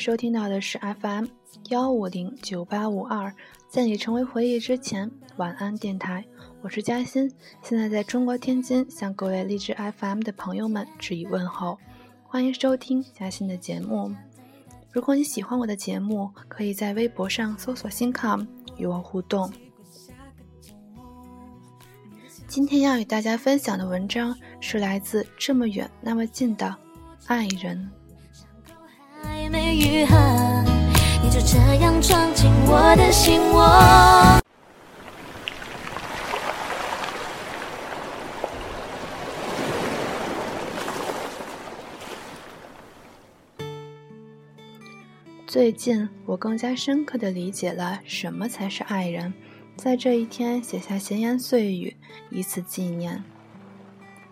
收听到的是 FM 幺五零九八五二，在你成为回忆之前，晚安电台，我是嘉欣，现在在中国天津，向各位励志 FM 的朋友们致以问候，欢迎收听嘉欣的节目。如果你喜欢我的节目，可以在微博上搜索“新 com” 与我互动。今天要与大家分享的文章是来自这么远那么近的爱人。没愈合，你就这样闯进我的心窝。最近，我更加深刻的理解了什么才是爱人，在这一天写下闲言碎语，以此纪念。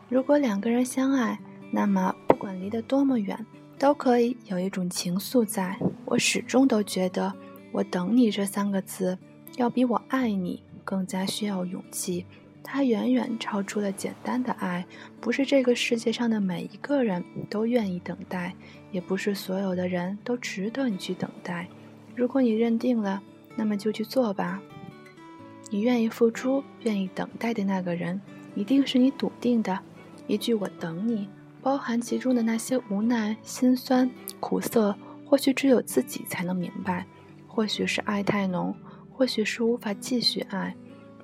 如果两个人相爱，那么不管离得多么远。都可以有一种情愫，在我始终都觉得，我等你这三个字，要比我爱你更加需要勇气。它远远超出了简单的爱，不是这个世界上的每一个人都愿意等待，也不是所有的人都值得你去等待。如果你认定了，那么就去做吧。你愿意付出、愿意等待的那个人，一定是你笃定的。一句“我等你”。包含其中的那些无奈、心酸、苦涩，或许只有自己才能明白。或许是爱太浓，或许是无法继续爱。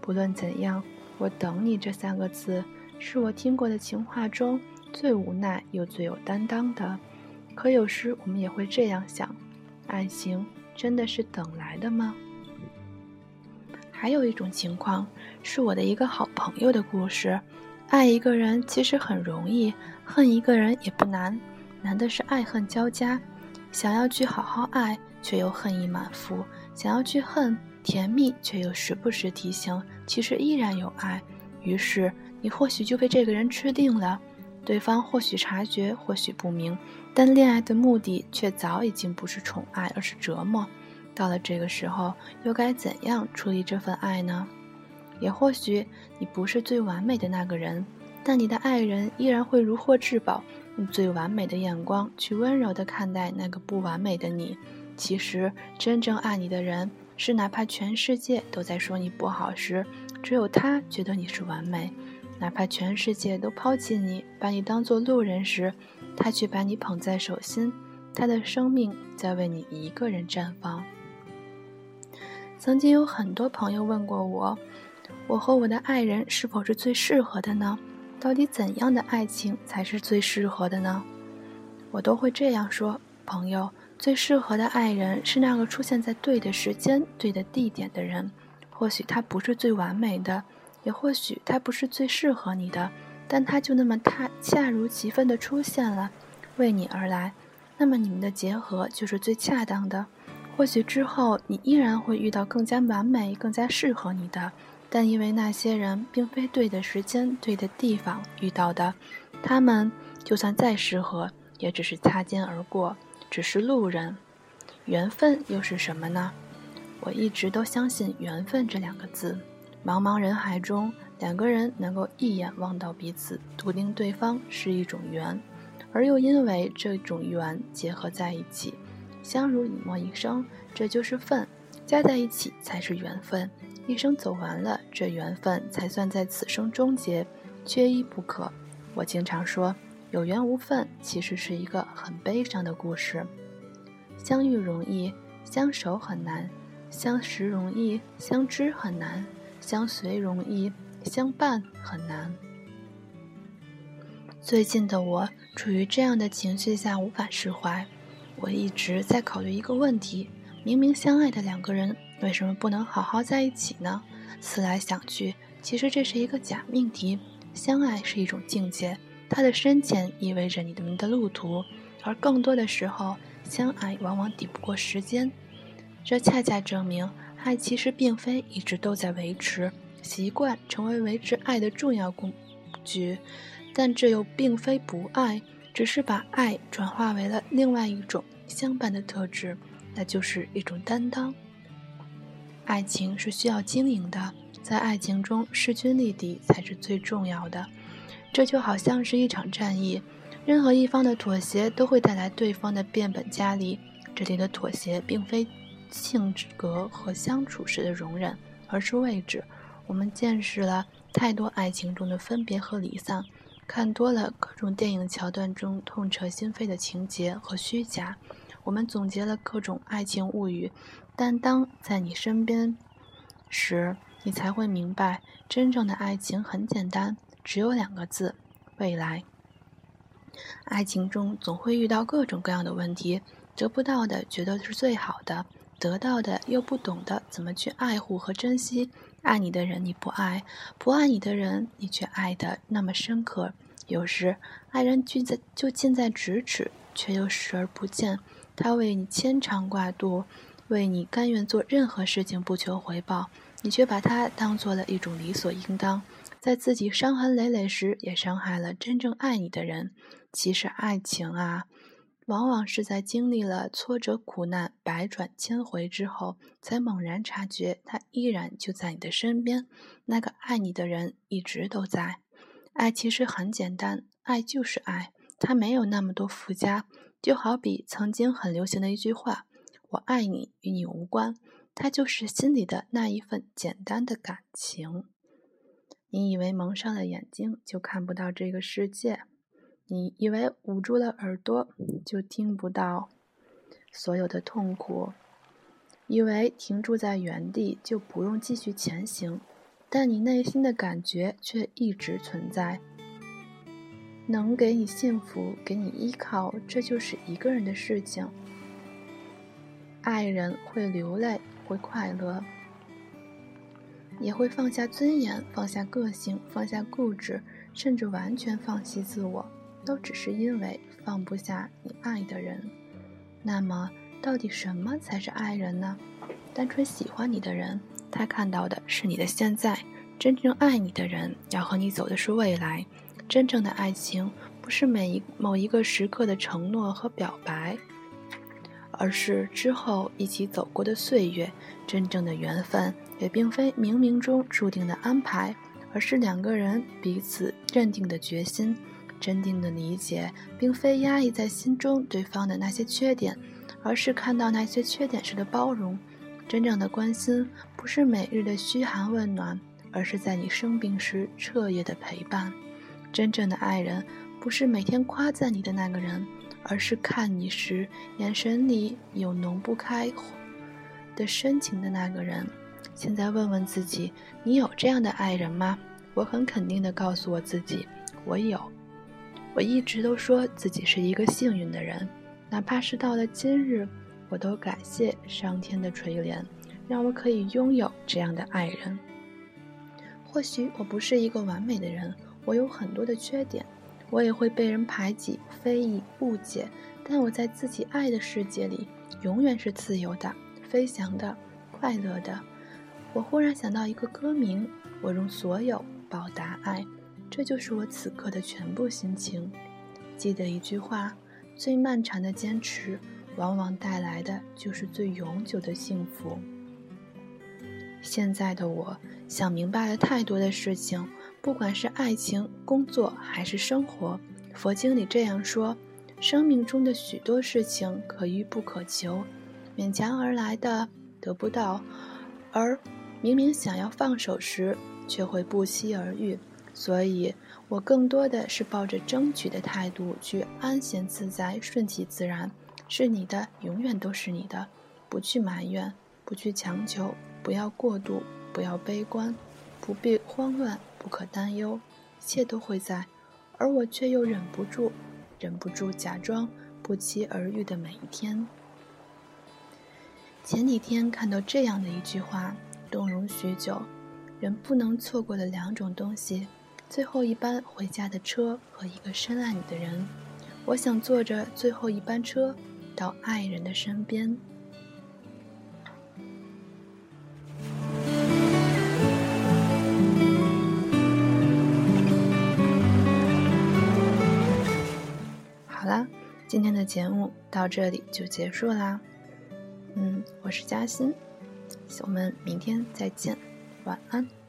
不论怎样，我等你这三个字，是我听过的情话中最无奈又最有担当的。可有时我们也会这样想：爱情真的是等来的吗？还有一种情况，是我的一个好朋友的故事。爱一个人其实很容易，恨一个人也不难，难的是爱恨交加。想要去好好爱，却又恨意满腹；想要去恨，甜蜜却又时不时提醒，其实依然有爱。于是你或许就被这个人吃定了。对方或许察觉，或许不明，但恋爱的目的却早已经不是宠爱，而是折磨。到了这个时候，又该怎样处理这份爱呢？也或许你不是最完美的那个人，但你的爱人依然会如获至宝，用最完美的眼光去温柔地看待那个不完美的你。其实，真正爱你的人，是哪怕全世界都在说你不好时，只有他觉得你是完美；哪怕全世界都抛弃你，把你当做路人时，他却把你捧在手心，他的生命在为你一个人绽放。曾经有很多朋友问过我。我和我的爱人是否是最适合的呢？到底怎样的爱情才是最适合的呢？我都会这样说：朋友，最适合的爱人是那个出现在对的时间、对的地点的人。或许他不是最完美的，也或许他不是最适合你的，但他就那么他恰如其分的出现了，为你而来，那么你们的结合就是最恰当的。或许之后你依然会遇到更加完美、更加适合你的。但因为那些人并非对的时间、对的地方遇到的，他们就算再适合，也只是擦肩而过，只是路人。缘分又是什么呢？我一直都相信缘分这两个字。茫茫人海中，两个人能够一眼望到彼此，笃定对方是一种缘，而又因为这种缘结合在一起，相濡以沫一生，这就是份，加在一起才是缘分。一生走完了，这缘分才算在此生终结，缺一不可。我经常说，有缘无分其实是一个很悲伤的故事。相遇容易，相守很难；相识容易，相知很难；相随容易，相伴很难。最近的我处于这样的情绪下，无法释怀。我一直在考虑一个问题：明明相爱的两个人。为什么不能好好在一起呢？思来想去，其实这是一个假命题。相爱是一种境界，它的深浅意味着你们的路途，而更多的时候，相爱往往抵不过时间。这恰恰证明，爱其实并非一直都在维持，习惯成为维持爱的重要工具，但这又并非不爱，只是把爱转化为了另外一种相伴的特质，那就是一种担当。爱情是需要经营的，在爱情中势均力敌才是最重要的。这就好像是一场战役，任何一方的妥协都会带来对方的变本加厉。这里的妥协并非性格和相处时的容忍，而是位置。我们见识了太多爱情中的分别和离散，看多了各种电影桥段中痛彻心扉的情节和虚假。我们总结了各种爱情物语，但当在你身边时，你才会明白，真正的爱情很简单。只有两个字：未来。爱情中总会遇到各种各样的问题，得不到的觉得是最好的，得到的又不懂得怎么去爱护和珍惜。爱你的人你不爱，不爱你的人你却爱得那么深刻。有时爱人近在就近在咫尺，却又视而不见。他为你牵肠挂肚，为你甘愿做任何事情不求回报，你却把他当做了一种理所应当。在自己伤痕累累时，也伤害了真正爱你的人。其实，爱情啊，往往是在经历了挫折、苦难、百转千回之后，才猛然察觉，他依然就在你的身边。那个爱你的人一直都在。爱其实很简单，爱就是爱，它没有那么多附加。就好比曾经很流行的一句话：“我爱你，与你无关。”它就是心里的那一份简单的感情。你以为蒙上了眼睛就看不到这个世界，你以为捂住了耳朵就听不到所有的痛苦，以为停住在原地就不用继续前行，但你内心的感觉却一直存在。能给你幸福，给你依靠，这就是一个人的事情。爱人会流泪，会快乐。也会放下尊严，放下个性，放下固执，甚至完全放弃自我，都只是因为放不下你爱的人。那么，到底什么才是爱人呢？单纯喜欢你的人，他看到的是你的现在；真正爱你的人，要和你走的是未来。真正的爱情，不是每一某一个时刻的承诺和表白。而是之后一起走过的岁月，真正的缘分也并非冥冥中注定的安排，而是两个人彼此认定的决心，真定的理解，并非压抑在心中对方的那些缺点，而是看到那些缺点时的包容。真正的关心，不是每日的嘘寒问暖，而是在你生病时彻夜的陪伴。真正的爱人，不是每天夸赞你的那个人。而是看你时眼神里有浓不开的深情的那个人。现在问问自己，你有这样的爱人吗？我很肯定地告诉我自己，我有。我一直都说自己是一个幸运的人，哪怕是到了今日，我都感谢上天的垂怜，让我可以拥有这样的爱人。或许我不是一个完美的人，我有很多的缺点。我也会被人排挤、非议、误解，但我在自己爱的世界里，永远是自由的、飞翔的、快乐的。我忽然想到一个歌名：我用所有报答爱，这就是我此刻的全部心情。记得一句话：最漫长的坚持，往往带来的就是最永久的幸福。现在的我想明白了太多的事情。不管是爱情、工作还是生活，佛经里这样说：生命中的许多事情可遇不可求，勉强而来的得不到，而明明想要放手时，却会不期而遇。所以，我更多的是抱着争取的态度去安闲自在、顺其自然。是你的，永远都是你的，不去埋怨，不去强求，不要过度，不要悲观，不必慌乱。不可担忧，一切都会在，而我却又忍不住，忍不住假装不期而遇的每一天。前几天看到这样的一句话，动容许久。人不能错过的两种东西：最后一班回家的车和一个深爱你的人。我想坐着最后一班车，到爱人的身边。今天的节目到这里就结束啦，嗯，我是嘉欣，我们明天再见，晚安。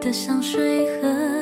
的香水和